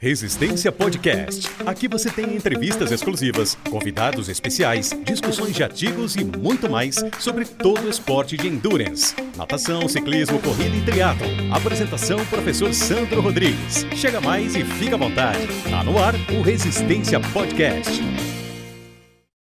Resistência Podcast. Aqui você tem entrevistas exclusivas, convidados especiais, discussões de artigos e muito mais sobre todo o esporte de endurance. Natação, ciclismo, corrida e triatlo. Apresentação professor Sandro Rodrigues. Chega mais e fica à vontade. Tá no ar o Resistência Podcast.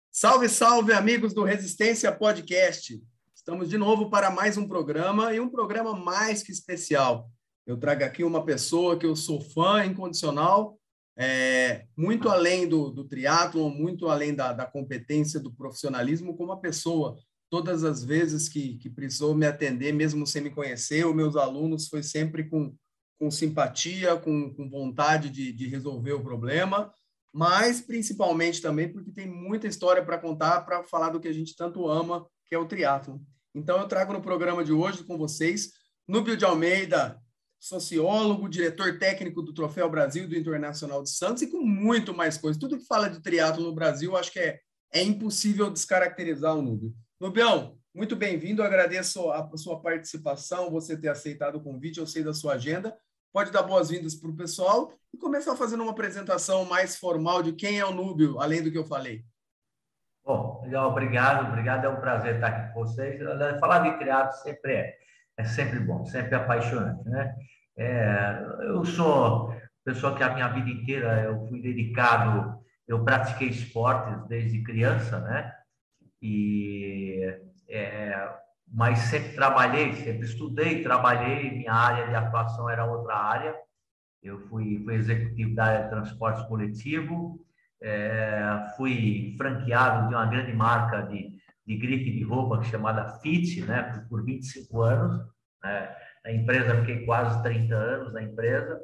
Salve, salve amigos do Resistência Podcast. Estamos de novo para mais um programa e um programa mais que especial. Eu trago aqui uma pessoa que eu sou fã incondicional, é, muito além do, do triatlon, muito além da, da competência, do profissionalismo, como uma pessoa. Todas as vezes que, que precisou me atender, mesmo sem me conhecer, os meus alunos foi sempre com, com simpatia, com, com vontade de, de resolver o problema, mas principalmente também porque tem muita história para contar, para falar do que a gente tanto ama, que é o triatlon. Então eu trago no programa de hoje com vocês Núbio de Almeida, sociólogo, diretor técnico do Troféu Brasil do Internacional de Santos e com muito mais coisas. Tudo que fala de triatlo no Brasil, acho que é, é impossível descaracterizar o Núbio. Nubião, muito bem-vindo, agradeço a, sua participação, você ter aceitado o convite, eu sei da sua agenda. Pode dar boas-vindas para o pessoal e começar fazendo uma apresentação mais formal de quem é o Núbio, além do que eu falei. Bom, legal, obrado, obrigado, é um prazer estar aqui com vocês. Falar de triatlo sempre é, é sempre bom, sempre apaixonante, né? É, eu sou pessoa que a minha vida inteira eu fui dedicado, eu pratiquei esportes desde criança, né? E é, mas sempre trabalhei, sempre estudei, trabalhei. Minha área de atuação era outra área. Eu fui, fui executivo da área de transporte coletivo, é, fui franqueado de uma grande marca de, de grife de roupa chamada Fit, né? Por 25 anos. Né? na empresa, fiquei quase 30 anos na empresa,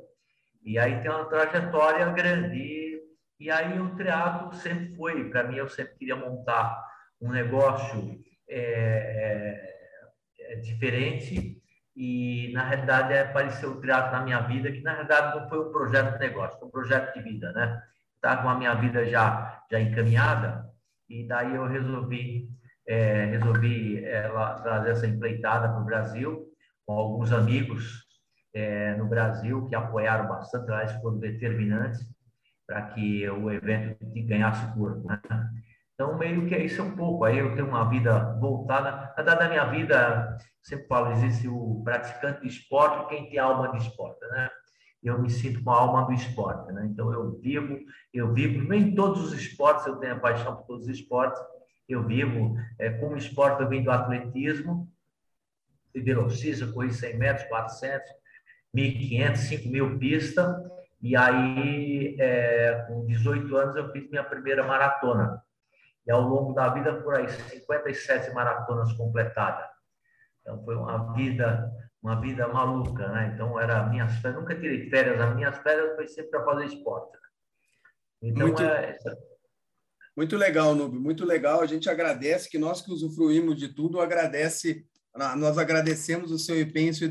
e aí tem uma trajetória grande. E, e aí o teatro sempre foi, para mim, eu sempre queria montar um negócio é, é, é, diferente, e na realidade apareceu o teatro na minha vida, que na realidade não foi um projeto de negócio, foi um projeto de vida, né? Estava com a minha vida já, já encaminhada, e daí eu resolvi, é, resolvi é, trazer essa empreitada para o Brasil, com alguns amigos é, no Brasil que apoiaram bastante, eles foram determinantes para que o evento ganhasse corpo. Né? Então, meio que é isso um pouco. Aí eu tenho uma vida voltada. Na na minha vida, sempre falo, existe o praticante de esporte quem tem alma de esporte, né? Eu me sinto com a alma do esporte, né? Então, eu vivo, eu vivo, nem todos os esportes, eu tenho a paixão por todos os esportes, eu vivo, é, como esporte, eu vim do atletismo, de velocista, corri 100 metros, 400, 1.500, 5.000 pista. E aí, é, com 18 anos, eu fiz minha primeira maratona. E ao longo da vida, por aí, 57 maratonas completadas. Então, foi uma vida uma vida maluca, né? Então, era minhas férias, nunca tirei férias, as minhas férias foi sempre para fazer esporte. Então, muito, é... muito legal, Nube, muito legal. A gente agradece que nós que usufruímos de tudo, agradece nós agradecemos o seu empenho e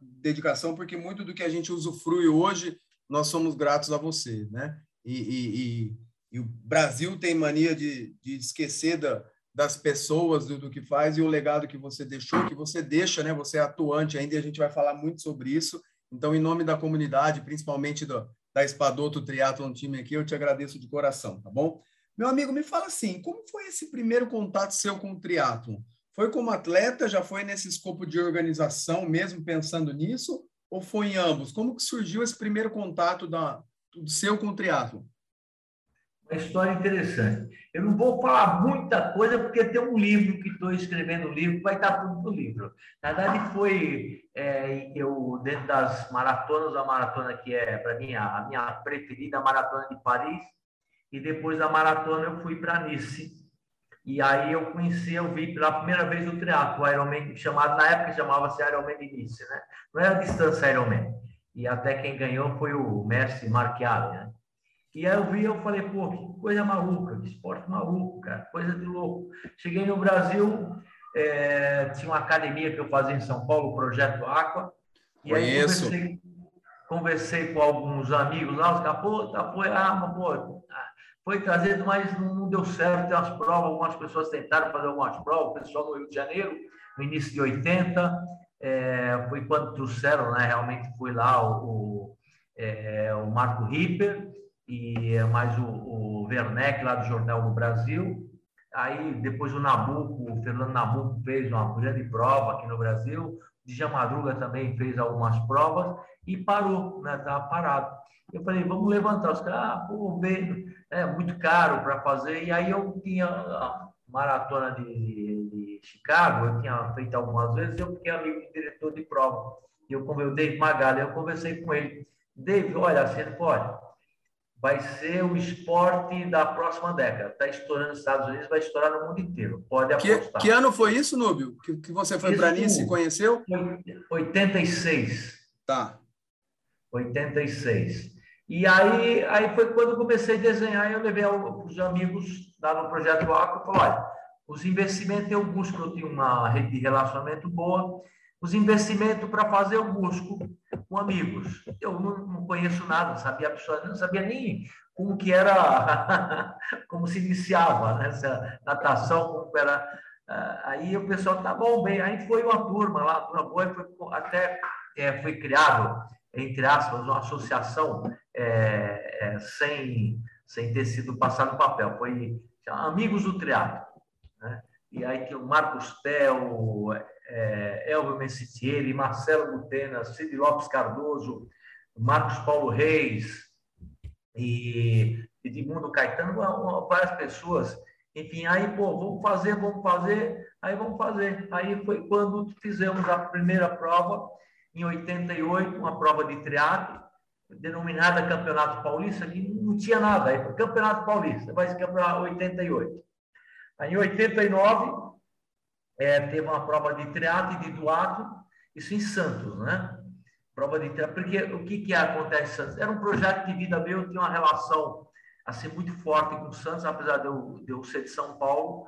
dedicação, porque muito do que a gente usufrui hoje, nós somos gratos a você, né? E, e, e, e o Brasil tem mania de, de esquecer da, das pessoas, do, do, que faz, e o legado que você deixou, que você deixa, né? Você é atuante ainda, e a gente vai falar muito sobre isso. Então, em nome da comunidade, principalmente do, da Espadoto Triathlon Time aqui, eu te agradeço de coração, tá bom? Meu amigo, me fala assim, como foi esse primeiro contato seu com o triatlon? Foi como atleta, já foi nesse escopo de organização, mesmo pensando nisso, ou foi em ambos? Como que surgiu esse primeiro contato da, do seu com o triatlo? Uma história interessante. Eu não vou falar muita coisa, porque tem um livro que estou escrevendo o livro, vai estar tudo no livro. Na verdade, foi é, eu, dentro das maratonas, a maratona que é, para mim, a minha preferida, a maratona de Paris, e depois da maratona eu fui para Nice, e aí eu conheci, eu vi pela primeira vez o triatlo, o Ironman, chamado na época chamava-se Ironman de início, né? Não era distância Ironman. E até quem ganhou foi o mestre Marchiali, né? E aí eu vi, eu falei, pô, que coisa maluca, que esporte maluco, cara, coisa de louco. Cheguei no Brasil, é, tinha uma academia que eu fazia em São Paulo, o Projeto Aqua. E Conheço. aí conversei, conversei com alguns amigos lá, os caras, pô, tá, foi, ah, mas, pô, foi trazido, mas não, deu certo. Umas provas, algumas pessoas tentaram fazer algumas provas, o pessoal no Rio de Janeiro, no início de 80, é, foi quando trouxeram, né? Realmente foi lá o, o é, o Marco Ripper e mais o, o Werneck, lá do Jornal do Brasil. Aí, depois o Nabuco, o Fernando Nabuco fez uma grande prova aqui no Brasil. Djalma Madruga também fez algumas provas e parou, né? Estava parado. Eu falei, vamos levantar. Os caras, ah, pô, bem, é muito caro para fazer. E aí eu tinha a maratona de, de, de, Chicago, eu tinha feito algumas vezes, eu fiquei amigo do diretor de prova. Eu, como eu Dave Magalha, eu conversei com ele. Dave, olha, você pode. Vai ser o esporte da próxima década. Está estourando nos Estados Unidos, vai estourar no mundo inteiro. Pode apostar. Que, que ano foi isso, Núbio? Que, que você foi para Nice e conheceu? 86. Tá. 86. E aí, aí foi quando eu comecei a desenhar, eu levei os amigos lá no Projeto Aqua e falei, olha, os investimentos eu busco, eu tenho uma rede de relacionamento boa, os investimentos para fazer eu busco com amigos. Eu não, não conheço nada, não sabia não sabia nem como que era, como se iniciava né, essa natação, como era. Ah, aí o pessoal, tá bom, bem, aí foi uma turma lá, uma boa, foi, até é, foi criado entre aspas, uma associação é, é, sem, sem ter sido passado no papel. Foi Amigos do Triatlo. Né? E aí tinha o Marcos Tel, é, Elvio Messitieri, Marcelo Butena, Cid Lopes Cardoso, Marcos Paulo Reis e Edmundo Caetano, várias pessoas. Enfim, aí, pô, vamos fazer, vamos fazer, aí vamos fazer. Aí foi quando fizemos a primeira prova, em 88, uma prova de triatlo, denominada Campeonato Paulista, que não tinha nada, aí foi Campeonato Paulista, vai Campeonato 88. Aí, em 89, é, teve uma prova de triatlo e de duato, isso em Santos, né? Prova de triatlo, porque o que, que acontece em Santos? Era um projeto de vida meu, eu tinha uma relação assim muito forte com Santos, apesar de eu, de eu ser de São Paulo,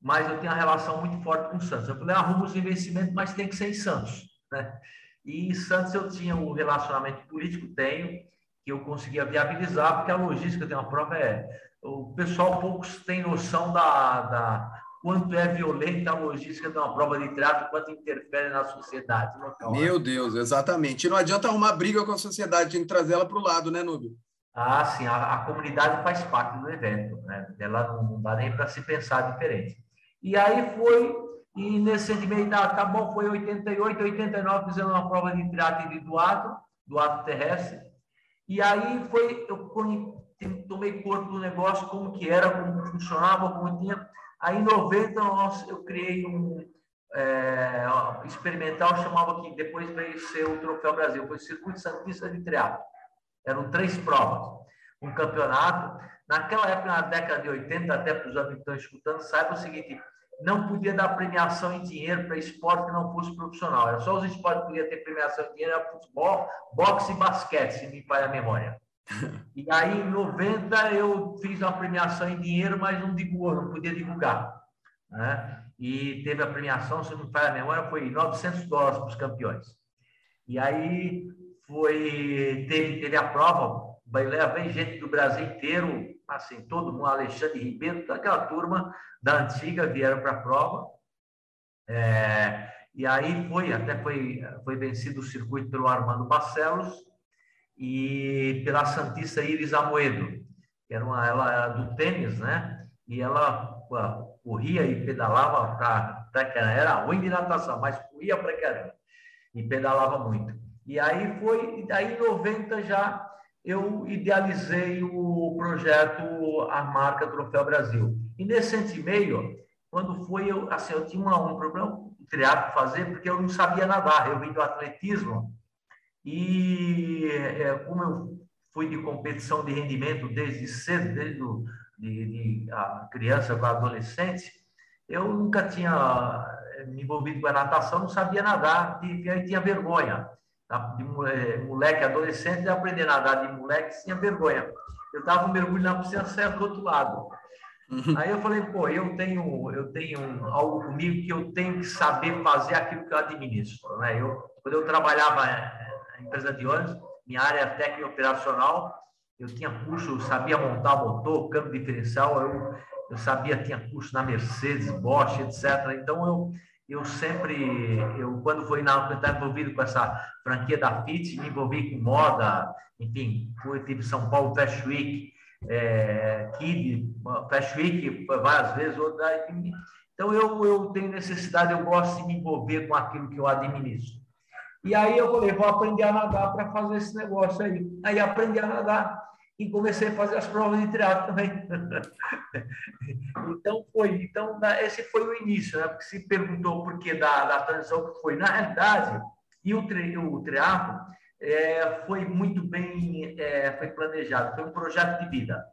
mas eu tenho uma relação muito forte com Santos. Eu falei, arruma os investimentos, mas tem que ser em Santos. Né? E em Santos eu tinha o um relacionamento político, tenho, que eu conseguia viabilizar, porque a logística de uma prova é. O pessoal poucos têm noção da, da quanto é violenta a logística de uma prova de trato, quanto interfere na sociedade local. Né? Meu Deus, exatamente. E não adianta arrumar briga com a sociedade, tem que trazer ela para o lado, né, Núbio? Ah, sim, a, a, comunidade faz parte do evento, né? Ela não, não dá nem para se pensar diferente. E aí foi e nesse sentimento, tá, tá bom, foi 88, 89, fizemos uma prova de triatlo de doado, doado terrestre. E aí foi, eu tomei corpo do negócio, como que era, como funcionava, como tinha. Aí em 90 eu criei um é, experimental, chamava que depois veio ser o Troféu Brasil, foi o Circuito Santista de Triatlo. Eram três provas, um campeonato. Naquela época, na década de 80, até para os amigos que estão escutando, saiba o seguinte, não podia dar premiação em dinheiro para esporte que não fosse profissional. Era só os esportes que podiam ter premiação em dinheiro, era futebol, boxe e basquete, se me falha a memória. E aí, em 90, eu fiz uma premiação em dinheiro, mas não divulgou, não podia divulgar. Né? E teve a premiação, se não me falha a memória, foi 900 dólares para os campeões. E aí, foi, teve, teve a prova, levei gente do Brasil inteiro, assim, todo mundo, Alexandre Ribeiro, toda aquela turma da antiga vieram para a prova. É, e aí foi, até foi, foi vencido o circuito pelo Armando Barcelos e pela Santista Iris Amoedo, que era uma, ela era do tênis, né? E ela corria e pedalava para era ruim de natação, mas corria para caramba e pedalava muito. E aí foi, daí em 90 já eu idealizei o projeto A Marca Troféu Brasil. E nesse meio, quando foi, eu, assim, eu tinha um, um problema criado para fazer, porque eu não sabia nadar. Eu vim do atletismo e é, como eu fui de competição de rendimento desde cedo, desde do, de, de a criança com a adolescente, eu nunca tinha eh, me envolvido com a natação, não sabia nadar e aí tinha vergonha de moleque, adolescente, de aprender a nadar de moleque, tinha vergonha. Eu dava um mergulho na piscina, saia do outro lado. Uhum. Aí eu falei, pô, eu tenho, eu tenho algo comigo que eu tenho que saber fazer aquilo que eu administro. Né? Eu, quando eu trabalhava empresa de ônibus, minha área técnica operacional, eu tinha curso, sabia montar motor, câmbio diferencial, eu, eu sabia, tinha curso na Mercedes, Bosch, etc. Então, eu, eu sempre, eu quando fui na estava envolvido com essa franquia da FIT, me envolvi com moda, enfim, fui, tive São Paulo Fashion Week, é, Kid, Fashion Week várias vezes, outra, então eu, eu tenho necessidade, eu gosto de me envolver com aquilo que eu administro. E aí eu falei, vou aprender a nadar para fazer esse negócio aí. Aí aprendi a nadar e comecei a fazer as provas de triatlo também. então foi, então esse foi o início, né? Porque se perguntou por que da, da transição que foi na realidade e o, tri, o triatlo é, foi muito bem é, foi planejado, foi um projeto de vida.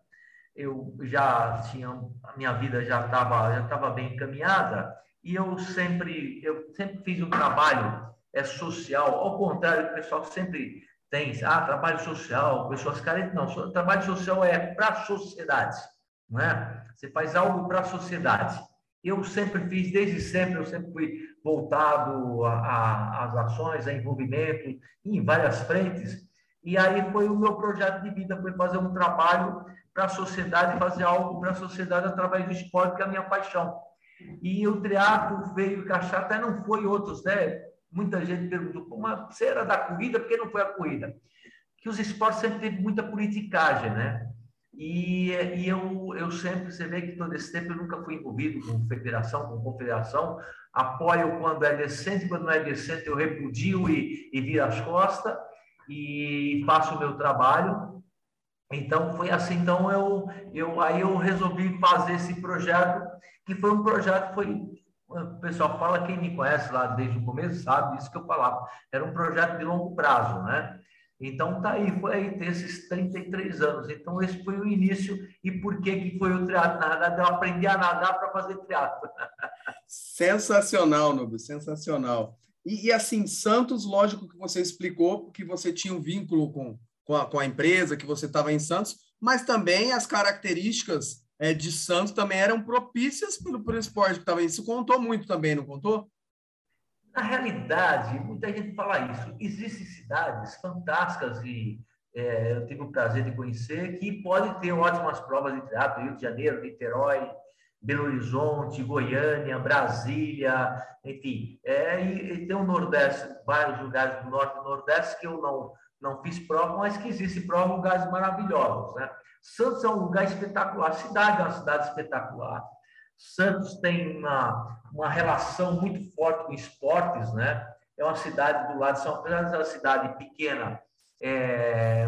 Eu já tinha a minha vida já estava já estava bem encaminhada e eu sempre eu sempre fiz um trabalho é social, ao contrário do pessoal sempre tem, ah, trabalho social, pessoas carentes, não, trabalho social é para a sociedade, não é? Você faz algo para a sociedade. Eu sempre fiz, desde sempre, eu sempre fui voltado às ações, a envolvimento em várias frentes, e aí foi o meu projeto de vida, foi fazer um trabalho para a sociedade, fazer algo para a sociedade através do esporte, que é a minha paixão. E o triatlo veio encaixar, até não foi outros, né? Muita gente perguntou, como você era da corrida, por que não foi a corrida? Que os esportes sempre teve muita politicagem, né? E, e eu, eu sempre, você vê que todo esse tempo eu nunca fui envolvido com federação, com confederação, apoio quando é decente, quando não é decente eu repudio e, e viro as costas e faço o meu trabalho. Então foi assim, então eu, eu aí eu resolvi fazer esse projeto, que foi um projeto foi o pessoal fala, quem me conhece lá desde o começo sabe isso que eu falava. Era um projeto de longo prazo, né? Então tá aí, foi aí ter esses 33 anos. Então esse foi o início e por que que foi o triatlo? Na verdade, eu aprendi a nadar para fazer triatlo. Sensacional, Nubio, sensacional. E, e, assim, Santos, lógico que você explicou que você tinha um vínculo com, com, a, com a empresa, que você estava em Santos, mas também as características é, de Santos também eram propícias pelo, pelo esporte que estava Isso contou muito também, não contou? Na realidade, muita gente fala isso. Existem cidades fantásticas e é, eu tive o prazer de conhecer que podem ter ótimas provas de teatro, Rio de Janeiro, Niterói, Belo Horizonte, Goiânia, Brasília, enfim. É, e, e, tem o Nordeste, vários lugares do Norte e Nordeste que eu não, não fiz prova, mas que existem provas em lugares maravilhosos, né? Santos é um lugar espetacular, a cidade é uma cidade espetacular. Santos tem uma, uma relação muito forte com esportes, né? É uma cidade do lado de São Paulo, é uma cidade pequena, é,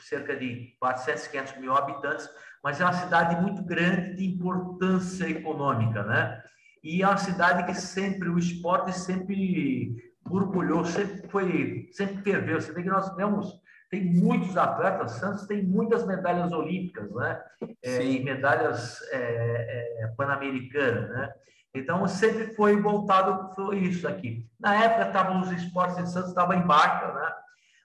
cerca de 400, 500 mil habitantes, mas é uma cidade muito grande de importância econômica, né? E é uma cidade que sempre, o esporte sempre borbulhou, sempre foi, sempre ferveu. Você vê que nós temos tem muitos atletas, Santos tem muitas medalhas olímpicas, né? É, e medalhas é, é, pan-americanas, né? Então, sempre foi voltado para isso aqui. Na época, estavam os esportes de Santos, estava em baixa, né?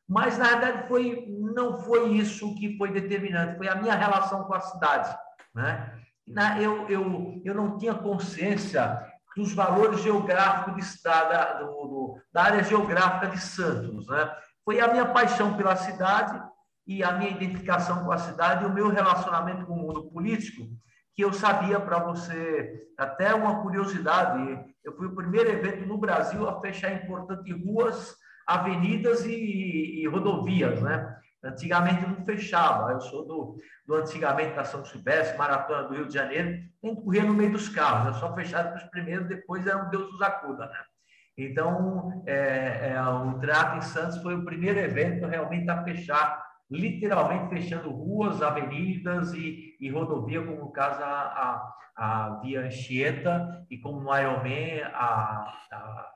Mas, na verdade, foi, não foi isso que foi determinante, foi a minha relação com a cidade, né? Na, eu, eu, eu não tinha consciência dos valores geográficos de, da, do, do, da área geográfica de Santos, né? foi a minha paixão pela cidade e a minha identificação com a cidade e o meu relacionamento com o mundo político, que eu sabia para você, até uma curiosidade, eu fui o primeiro evento no Brasil a fechar importantes ruas, avenidas e, e rodovias, né? Antigamente não fechava. Eu sou do, do antigamente da São Silvestre, Maratona do Rio de Janeiro, tem que correr no meio dos carros. É só fechado para os primeiros, depois era um Deus nos acuda, né? Então, é, é, o Trato em Santos foi o primeiro evento realmente a fechar, literalmente fechando ruas, avenidas e, e rodovia, como no caso a, a, a Via Anchieta e como no Ironman a, a, a,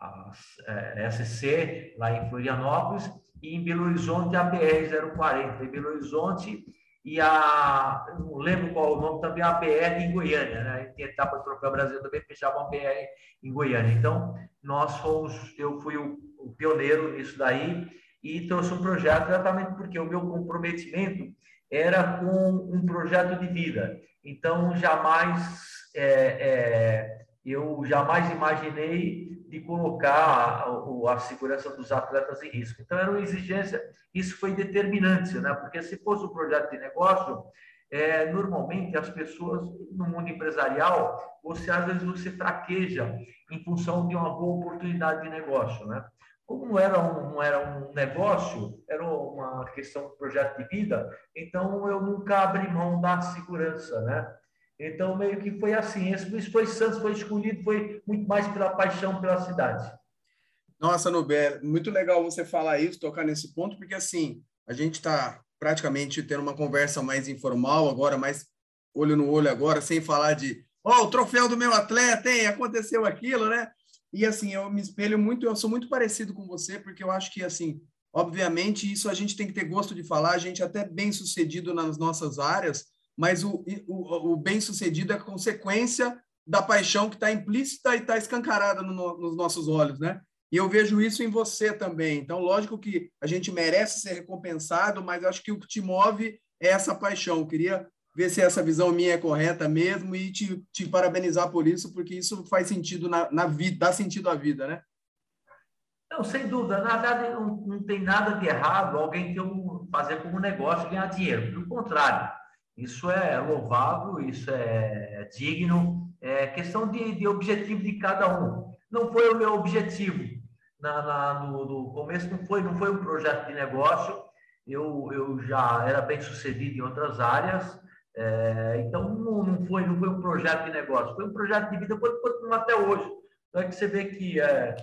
a é, SC, lá em Florianópolis, e em Belo Horizonte a BR-040. Em Belo Horizonte e a, não lembro qual o nome, também a BR em Goiânia, né? Tem etapa do Troféu Brasil também fechava uma BR em Goiânia. Então, nós fomos, eu fui o, o pioneiro nisso daí e trouxe um projeto exatamente porque o meu comprometimento era com um projeto de vida. Então, jamais, é, é, eu jamais imaginei de colocar a, a, segurança dos atletas em risco. Então, era uma exigência, isso foi determinante, né? porque se fosse um projeto de negócio, é, normalmente as pessoas no mundo empresarial, você às vezes você fraqueja em função de uma boa oportunidade de negócio, né? Como não era um, não era um negócio, era uma questão de projeto de vida, então eu nunca abri mão da segurança, né? Então, meio que foi assim. Esse foi Santos foi escolhido, foi muito mais pela paixão pela cidade. Nossa, Nubé, muito legal você falar isso, tocar nesse ponto, porque assim, a gente está praticamente tendo uma conversa mais informal agora, mais olho no olho agora, sem falar de, ó, oh, o troféu do meu atleta, hein? Aconteceu aquilo, né? E assim, eu me espelho muito, eu sou muito parecido com você, porque eu acho que assim, obviamente, isso a gente tem que ter gosto de falar, a gente é até bem sucedido nas nossas áreas, mas o, o, o bem sucedido é consequência da paixão que está implícita e está escancarada no, nos nossos olhos, né? E eu vejo isso em você também. Então, lógico que a gente merece ser recompensado, mas acho que o que te move é essa paixão. Eu queria ver se essa visão minha é correta mesmo e te, te parabenizar por isso, porque isso faz sentido na, na vida, dá sentido à vida, né? Não, sem dúvida. Na verdade, não, não tem nada de errado alguém ter um, fazer como negócio ganhar dinheiro. Pelo contrário, isso é louvável, isso é digno, é questão de, de objetivo de cada um. Não foi o meu objetivo na, na no, no, começo, não foi, não foi um projeto de negócio. Eu, eu já era bem sucedido em outras áreas, é, então não, não, foi, não foi um projeto de negócio, foi um projeto de vida, continuar até hoje. Então é que você vê que é,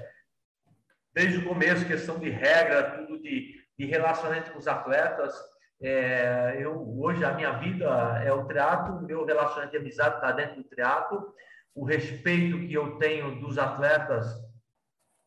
desde o começo, questão de regra, tudo de, de relacionamento com os atletas, é, eu, hoje a minha vida é o teatro, meu relacionamento de amizade está dentro do teatro, o respeito que eu tenho dos atletas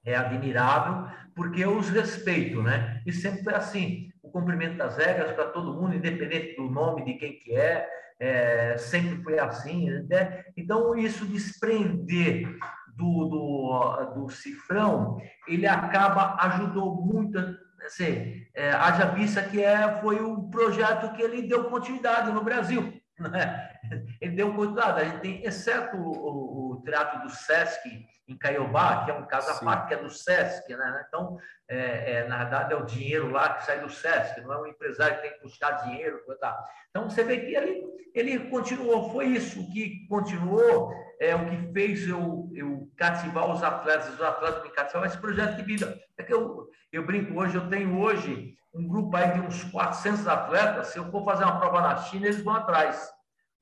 é admirável, porque eu os respeito, né? E sempre foi assim, o cumprimento das regras para todo mundo, independente do nome de quem que é, é sempre foi assim, né? Então, isso desprender do, do, do cifrão, ele acaba, ajudou muito assim, é, haja vista que é, foi o projeto que ele deu continuidade no Brasil. Né? Ele deu continuidade. A gente tem, exceto o, o, o Teatro do Sesc, em Caiobá, que é um caso à parte, que é do Sesc, né? Então, é, é, na verdade, é o dinheiro lá que sai do Sesc, não é um empresário que tem que buscar dinheiro. Tá? Então, você vê que ele, ele continuou, foi isso que continuou, é o que fez eu, eu cativar os atletas, os atletas me cativar esse projeto de vida. É que eu, eu brinco hoje, eu tenho hoje um grupo aí de uns 400 atletas, se eu for fazer uma prova na China, eles vão atrás.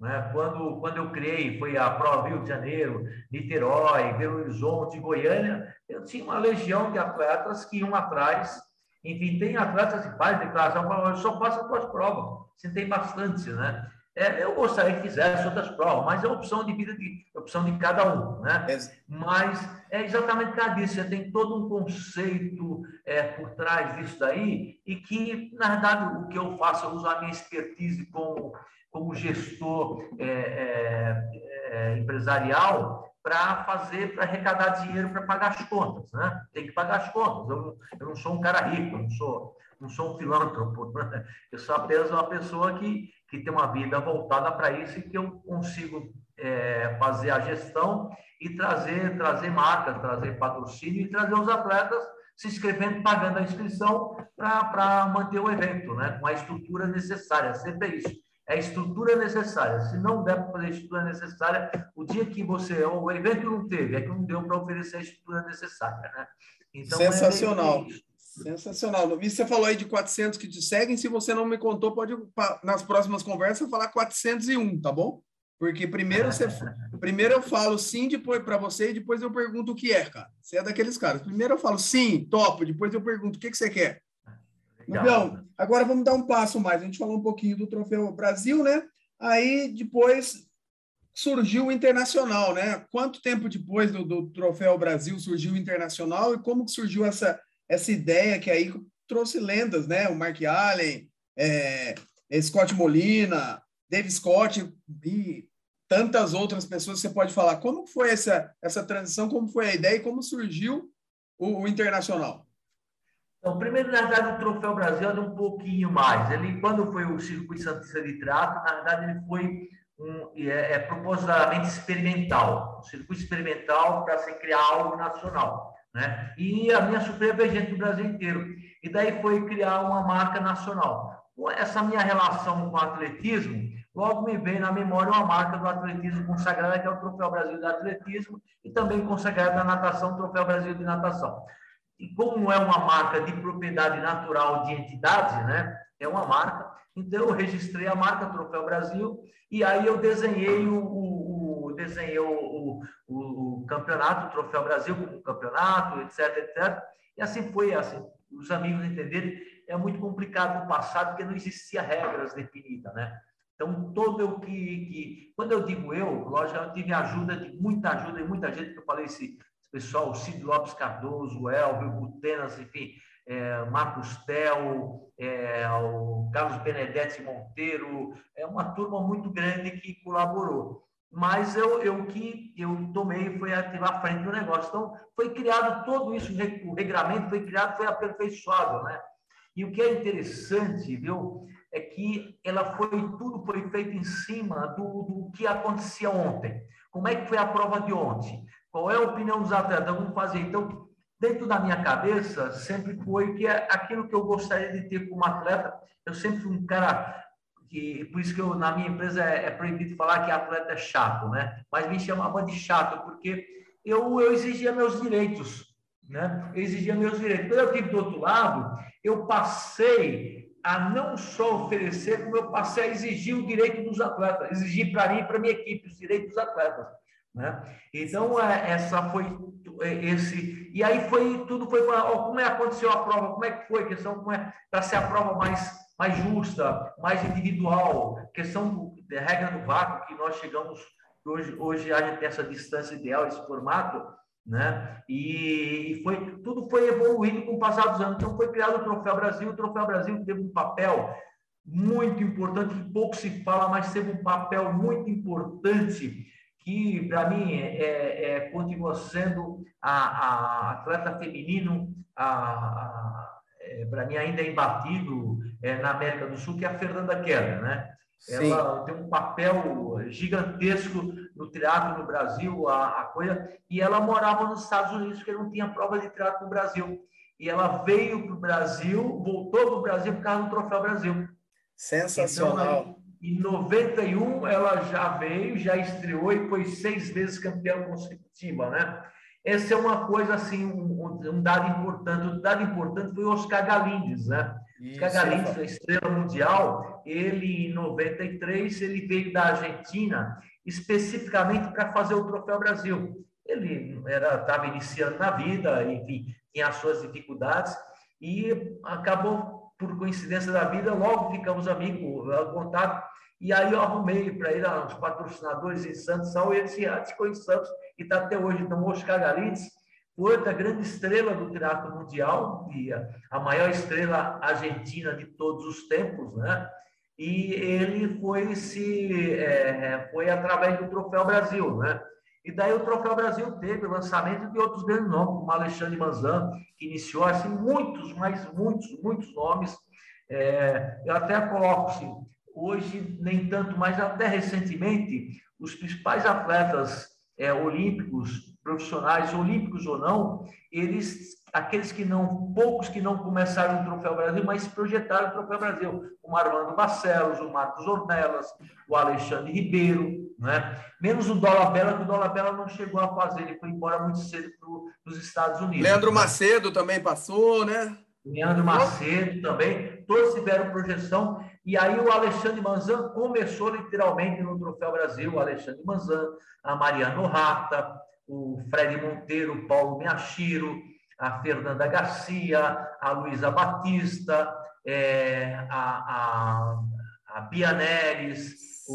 Né? Quando, quando eu criei, foi a prova Rio de Janeiro, Niterói, Belo Horizonte, Goiânia, eu tinha uma legião de atletas que iam atrás. Enfim, tem atletas que fazem declaração, falam, eu só faço as tuas provas. Você tem bastante, né? É, eu gostaria que fizesse outras provas, mas é opção de vida, de, opção de cada um, né? É. Mas é exatamente por disso, você tem todo um conceito é, por trás disso daí, e que, na verdade, o que eu faço, eu uso a minha expertise como como gestor é, é, é, empresarial para fazer, para arrecadar dinheiro para pagar as contas, né? Tem que pagar as contas. Eu, eu não sou um cara rico, eu não sou, não sou um filântropo, né? eu sou apenas uma pessoa que, que tem uma vida voltada para isso e que eu consigo é, fazer a gestão e trazer, trazer marca, trazer patrocínio e trazer os atletas se inscrevendo, pagando a inscrição para manter o evento, né? com a estrutura necessária. Sempre é isso é a estrutura necessária. Se não der para fazer a estrutura necessária, o dia que você. O evento não teve, é que não deu para oferecer a estrutura necessária. Né? Então, Sensacional. É Sensacional. Você falou aí de 400 que te seguem. Se você não me contou, pode, nas próximas conversas, falar 401, tá bom? Porque primeiro, você, primeiro eu falo sim depois para você e depois eu pergunto o que é, cara. Você é daqueles caras. Primeiro eu falo sim, topo. Depois eu pergunto o que, que você quer. Então, agora vamos dar um passo mais. A gente falou um pouquinho do Troféu Brasil, né? Aí depois surgiu o Internacional, né? Quanto tempo depois do, do Troféu Brasil surgiu o Internacional e como que surgiu essa, essa ideia que aí trouxe lendas, né? O Mark Allen, é, Scott Molina, Dave Scott e tantas outras pessoas que você pode falar. Como foi essa, essa transição, como foi a ideia e como surgiu o, o Internacional? Então, primeiro, na verdade, o Troféu Brasil era um pouquinho mais. Ele, quando foi o Circuito Santista de Trato, na verdade, ele foi um, é, é propositalmente experimental. Um circuito experimental para se criar algo nacional. Né? E a minha surpresa é gente do Brasil inteiro. E daí foi criar uma marca nacional. Essa minha relação com o atletismo logo me vem na memória uma marca do atletismo consagrada, que é o Troféu Brasil de Atletismo, e também consagrada da natação, Troféu Brasil de Natação. E como é uma marca de propriedade natural de entidade, né? É uma marca, então eu registrei a marca Troféu Brasil e aí eu desenhei o, o, o desenhei o, o, o, campeonato, o Troféu Brasil como campeonato, etc, etc. E assim foi, assim, os amigos entenderem, é muito complicado no passado porque não existia regras definidas, né? Então, todo o que, que, Quando eu digo eu, lógico, eu tive ajuda de muita ajuda e muita gente que eu falei, esse pessoal, Cid Lopes Cardoso, Elvio, Butenas, enfim, é, Marcos Tel, é, o Carlos Benedetti Monteiro, é uma turma muito grande que colaborou. Mas eu, eu que eu tomei foi ativar a frente do negócio. Então, foi criado todo isso, o regramento foi criado, foi aperfeiçoado, né? E o que é interessante, viu, é que ela foi tudo foi feito em cima do, do que acontecia ontem. Como é que foi a prova de ontem? Qual é a opinião dos atletas? Vamos fazer. Então, dentro da minha cabeça, sempre foi que é aquilo que eu gostaria de ter como atleta. Eu sempre fui um cara que, por isso que eu, na minha empresa é, é proibido falar que atleta é chato, né? Mas me chamava de chato, porque eu, eu exigia meus direitos, né? Eu exigia meus direitos. Quando eu tive do outro lado, eu passei a não só oferecer, como eu passei a exigir o direito dos atletas, exigir para mim e para minha equipe os direitos dos atletas. Né? Então, é, essa foi é, esse. E aí foi tudo foi ó, como é aconteceu a prova, como é que foi, questão como é para ser a prova mais, mais justa, mais individual, questão da regra do vácuo, que nós chegamos, hoje, hoje a gente tem essa distância ideal, esse formato, né? E, e, foi tudo foi evoluindo com o passar dos anos. Então foi criado o Troféu Brasil. O Troféu Brasil teve um papel muito importante que pouco se fala, mas teve um papel muito importante que para mim é, é, é, continua sendo a, a atleta feminino, é, para mim ainda é imbatível é, na América do Sul, que é a Fernanda Keller, né? Sim. Ela tem um papel gigantesco no teatro no Brasil, a, a coisa, e ela morava nos Estados Unidos, porque não tinha prova de teatro no Brasil. E ela veio para o Brasil, voltou para o Brasil por causa do Troféu Brasil. Sensacional. Então, em 91 ela já veio, já estreou e foi seis vezes campeã consecutiva, né? Essa é uma coisa assim, um, um dado importante. O dado importante foi o Oscar Galindes, né? Isso, Oscar Galindes, a estrela mundial, ele em 93 ele veio da Argentina especificamente para fazer o Troféu Brasil. Ele era estava iniciando na vida, enfim, tinha as suas dificuldades e acabou por coincidência da vida, logo ficamos amigos, contato e aí eu arrumei para ele os patrocinadores em Santos, são eles se ficou em Santos e está até hoje. Então, Oscar Galitz foi outra grande estrela do teatro mundial, e a maior estrela argentina de todos os tempos, né? E ele foi se é, foi através do Troféu Brasil, né? E daí o Troféu Brasil teve o lançamento de outros grandes nomes, como Alexandre Manzan, que iniciou assim muitos, mas muitos, muitos nomes. É, eu até coloco assim, hoje nem tanto, mas até recentemente, os principais atletas é, olímpicos, profissionais, olímpicos ou não, eles, aqueles que não, poucos que não começaram no Troféu Brasil, mas projetaram o Troféu Brasil, o Armando Barcelos, o Marcos Ornelas, o Alexandre Ribeiro, né? menos o Dola Bela, que o Dola Bela não chegou a fazer, ele foi embora muito cedo para os Estados Unidos. Leandro Macedo também passou, né? Leandro Macedo também, todos tiveram projeção. E aí o Alexandre Manzan começou literalmente no Troféu Brasil, o Alexandre Manzan, a Mariano Rata, o Fred Monteiro, o Paulo Miachiro, a Fernanda Garcia, a Luísa Batista, é, a, a, a Bia Neres, o,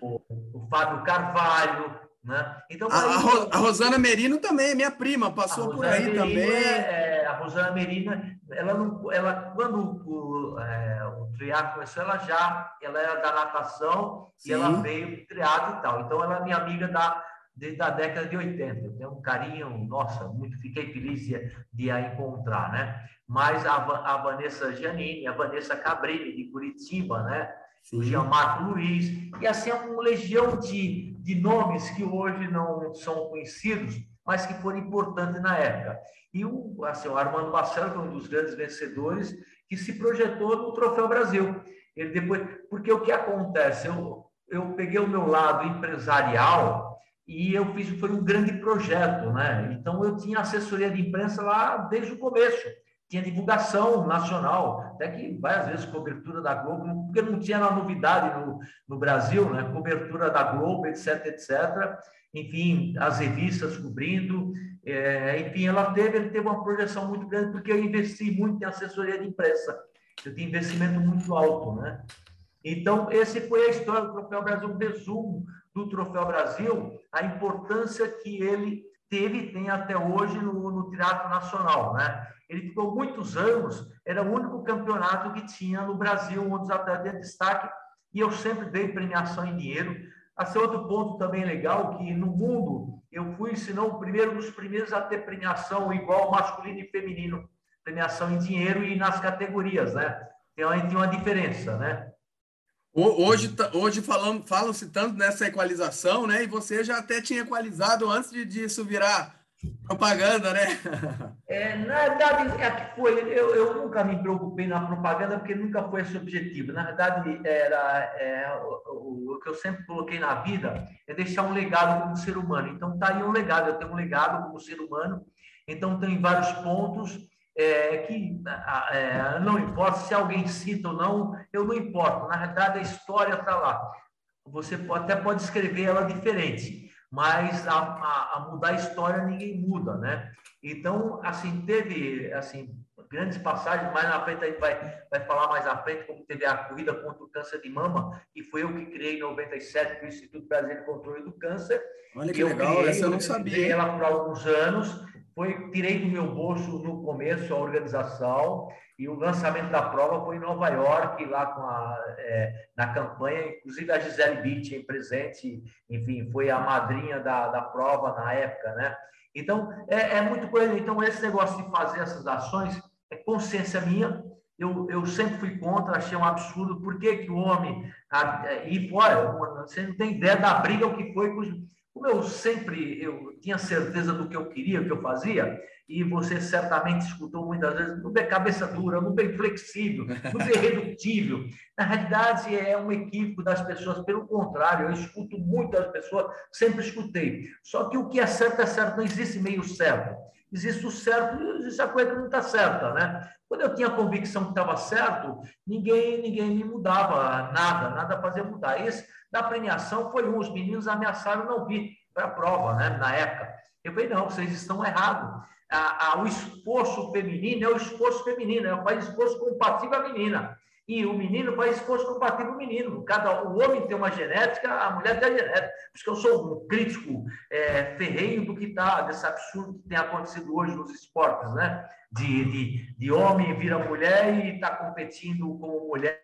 o Fábio Carvalho, né? Então, a, a, Rosana Merino também, minha prima, passou por aí Merino também. É, a Rosana Merino, ela, não, ela quando o, é, o triatlo começou, ela já ela era da natação Sim. e ela veio triatlo e tal. Então, ela é minha amiga da, desde a década de 80. Eu tenho um carinho, nossa, muito fiquei feliz de, de a encontrar, né? Mas a, a Vanessa Giannini, a Vanessa Cabrini, de Curitiba, né? Sim. o Luiz, e assim é uma legião de, de nomes que hoje não são conhecidos, mas que foram importantes na época. E o, assim, o Armando Marcelo foi um dos grandes vencedores que se projetou no Troféu Brasil. Ele depois, porque o que acontece? Eu, eu peguei o meu lado empresarial e eu fiz foi um grande projeto, né? Então eu tinha assessoria de imprensa lá desde o começo, tinha divulgação nacional, até que várias vezes cobertura da Globo, porque não tinha uma novidade no, no Brasil, né? Cobertura da Globo, etc, etc. Enfim, as revistas cobrindo, é, enfim, ela teve, teve uma projeção muito grande porque eu investi muito em assessoria de imprensa. Eu tinha investimento muito alto, né? Então, esse foi a história do Troféu Brasil, um resumo do Troféu Brasil, a importância que ele teve e tem até hoje no, no Teatro Nacional, né? Ele ficou muitos anos, era o único campeonato que tinha no Brasil, onde os atletas de destaque, e eu sempre dei premiação em dinheiro. Assim, outro ponto também legal, que no mundo, eu fui, se não o primeiro dos primeiros a ter premiação igual masculino e feminino, premiação em dinheiro e nas categorias, né? Então, aí tem uma diferença, né? Hoje, hoje falam, falam-se tanto nessa equalização, né? E você já até tinha equalizado antes de, disso virar propaganda, né? É, na verdade, é que foi. Eu, eu nunca me preocupei na propaganda porque nunca foi esse objetivo. Na verdade, era é, o, o, que eu sempre coloquei na vida é deixar um legado como ser humano. Então, tá aí um legado. Eu tenho um legado como ser humano. Então, tem vários pontos é, que é, não importa se alguém cita ou não, eu não importo. Na verdade, a história está lá. Você até pode escrever ela diferente, mas a, a, a, mudar a história ninguém muda, né? Então, assim, teve assim grandes passagens, mais na frente a gente vai, vai falar mais à frente, como teve a corrida contra o câncer de mama, que foi eu que criei em 97 para o Instituto Brasileiro de Controle do Câncer. Olha que legal, criei, essa eu não sabia. Eu ela por alguns anos, foi tirei do meu bolso no começo a organização e o lançamento da prova foi em Nova York, lá com a, é, na campanha, inclusive a Gisele Bündchen presente, enfim, foi a madrinha da, da prova na época, né? Então, é, é muito coisa. Então, esse negócio de fazer essas ações é consciência minha. Eu, eu sempre fui contra, achei um absurdo. Por que, que o homem a, é, ir fora? Você não tem ideia da briga que foi com os como eu sempre eu tinha certeza do que eu queria, que eu fazia, e você certamente escutou muitas vezes, não é cabeça dura, não é flexível, não é redutível. Na realidade, é um equívoco das pessoas. Pelo contrário, eu escuto muitas pessoas, sempre escutei. Só que o que é certo é certo, não existe meio certo. Existe o certo e existe a coisa que não está certa, né? Quando eu tinha a convicção que estava certo, ninguém ninguém me mudava nada, nada fazia mudar. Esse da premiação foi um, os meninos ameaçaram não vir para a prova, né, na época. Eu falei, não, vocês estão errados. A, a, o esforço feminino é o esforço feminino, é o esforço compatível à menina. E o menino faz esforço compatível ao menino. Cada, o homem tem uma genética, a mulher tem a genética. Por isso que eu sou um crítico é, ferreiro do que está, desse absurdo que tem acontecido hoje nos esportes, né? De, de, de homem vira mulher e está competindo como mulher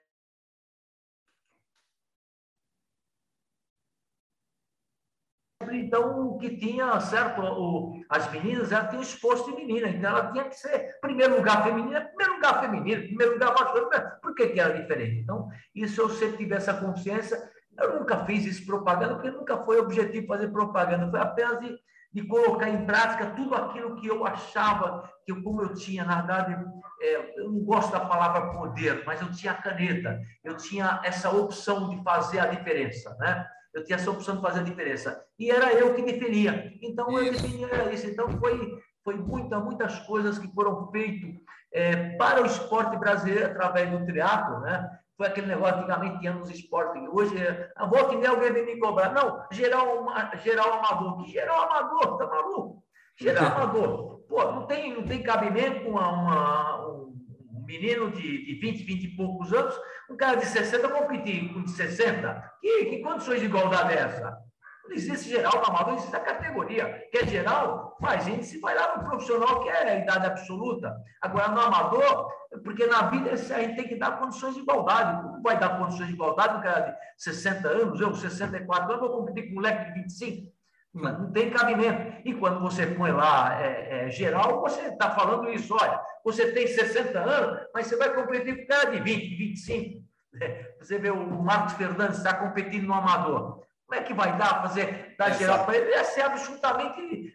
então, que tinha, certo, o, as meninas, ela tinha exposto de menina, então ela tinha que ser primeiro lugar feminino, primeiro lugar feminino, primeiro lugar masculino, por que, que era diferente? Então, isso eu sempre tive essa consciência, eu nunca fiz isso propaganda, porque nunca foi objetivo fazer propaganda, foi apenas de, de colocar em prática tudo aquilo que eu achava, que eu, como eu tinha, na verdade, é, eu não gosto da palavra poder, mas eu tinha caneta, eu tinha essa opção de fazer a diferença, né? Eu tinha essa opção de fazer a diferença. E era eu que definia. Então, eu definia isso. Então, foi, foi muita, muitas coisas que foram feitas é, para o esporte brasileiro através do teatro, né? Foi aquele negócio, antigamente tinha nos esportes, hoje é, a volta e alguém vem me cobrar. Não, geral, geral amador. Que geral amador? Tá maluco? Geral amador. Pô, não tem, não tem cabimento uma, uma, um menino de, de 20, 20 e poucos anos um cara de 60 competir com de 60? Que, que condições de igualdade é essa? Não existe geral no amador, existe a categoria. Quer geral? Faz índice, vai lá no profissional, que é a idade absoluta. Agora, no amador, porque na vida a gente tem que dar condições de igualdade. Como vai dar condições de igualdade um cara de 60 anos, eu, 64 anos, vou competir com um moleque de 25? Não tem cabimento. E quando você põe lá é, é, geral, você está falando isso. Olha, você tem 60 anos, mas você vai competir com o cara de 20, 25. Você vê o Marcos Fernandes está competindo no amador. Como é que vai dar fazer dar geral para ele? É ser absolutamente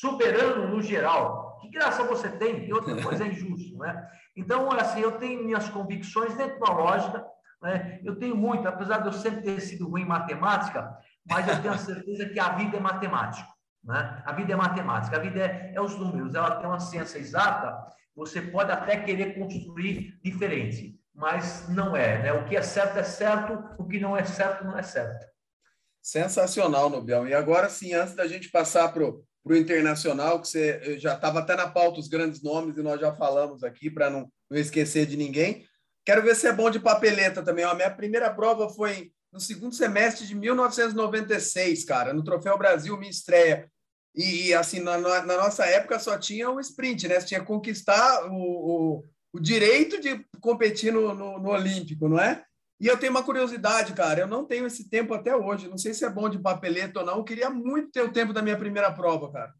soberano no geral. Que graça você tem? E outra coisa é injusto, né? Então, assim, eu tenho minhas convicções dentro da lógica. Né? Eu tenho muito, apesar de eu sempre ter sido ruim em matemática, mas eu tenho a certeza que a vida é matemática. Né? A vida é matemática, a vida é, é os números, ela tem uma ciência exata, você pode até querer construir diferente, mas não é. Né? O que é certo é certo, o que não é certo não é certo. Sensacional, Nobel. E agora sim, antes da gente passar para o internacional, que você já estava até na pauta os grandes nomes e nós já falamos aqui para não, não esquecer de ninguém. Quero ver se é bom de papeleta também. A minha primeira prova foi no segundo semestre de 1996, cara, no Troféu Brasil, minha estreia. E, assim, na, na, nossa época só tinha o sprint, né? Você tinha que conquistar o, o, o direito de competir no, no, no Olímpico, não é? E eu tenho uma curiosidade, cara. Eu não tenho esse tempo até hoje. Não sei se é bom de papeleta ou não. Eu queria muito ter o tempo da minha primeira prova, cara.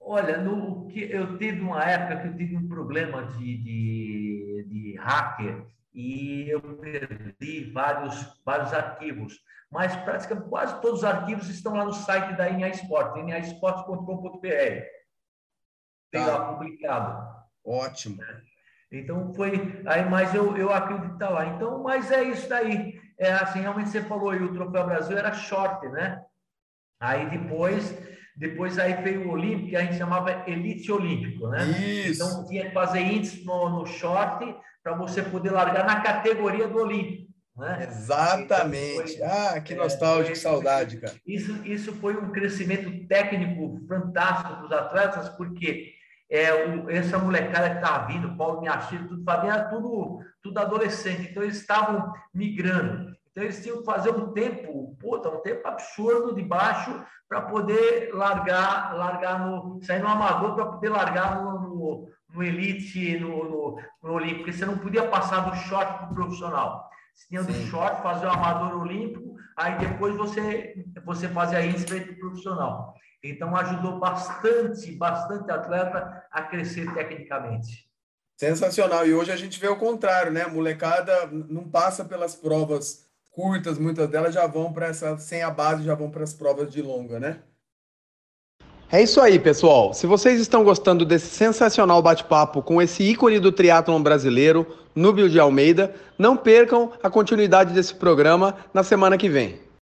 Olha, no, eu tive uma época que eu tive um problema de, de, de hacker e eu perdi vários, vários arquivos. Mas praticamente quase todos os arquivos estão lá no site da NA Sport, nasport.com.br. Tem tá. lá publicado. Ótimo. É. Então foi aí, mas eu, eu acredito estar tá lá. Então, mas é isso daí. É assim, realmente você falou aí, o Troféu Brasil era short, né? Aí depois, depois aí veio o Olímpico, que a gente chamava Elite Olímpico, né? Isso. Então tinha que fazer índice no, no short para você poder largar na categoria do Olímpico. Né? Exatamente. Então, foi, ah, que nostálgico, é, saudade, cara. Isso, isso foi um crescimento técnico fantástico para os atletas, porque é, o, essa molecada que estava vindo, Paulo Miachiro, tudo Fabinho, era tudo, tudo adolescente. Então, eles estavam migrando. Então, eles tinham que fazer um tempo, puta, um tempo absurdo de baixo para poder largar, largar no, sair no amador para poder largar no, no, no elite, no, no, no olímpico. Porque você não podia passar do short para o profissional. Você tinha do short, fazer o amador olímpico, aí depois você, você fazia isso para o profissional. Então, ajudou bastante, bastante atleta a crescer tecnicamente. Sensacional. E hoje a gente vê o contrário, né? A molecada não passa pelas provas curtas, muitas delas já vão para essa, sem a base, já vão para as provas de longa, né? É isso aí, pessoal. Se vocês estão gostando desse sensacional bate-papo com esse ícone do triatlon brasileiro, Núbio de Almeida, não percam a continuidade desse programa na semana que vem.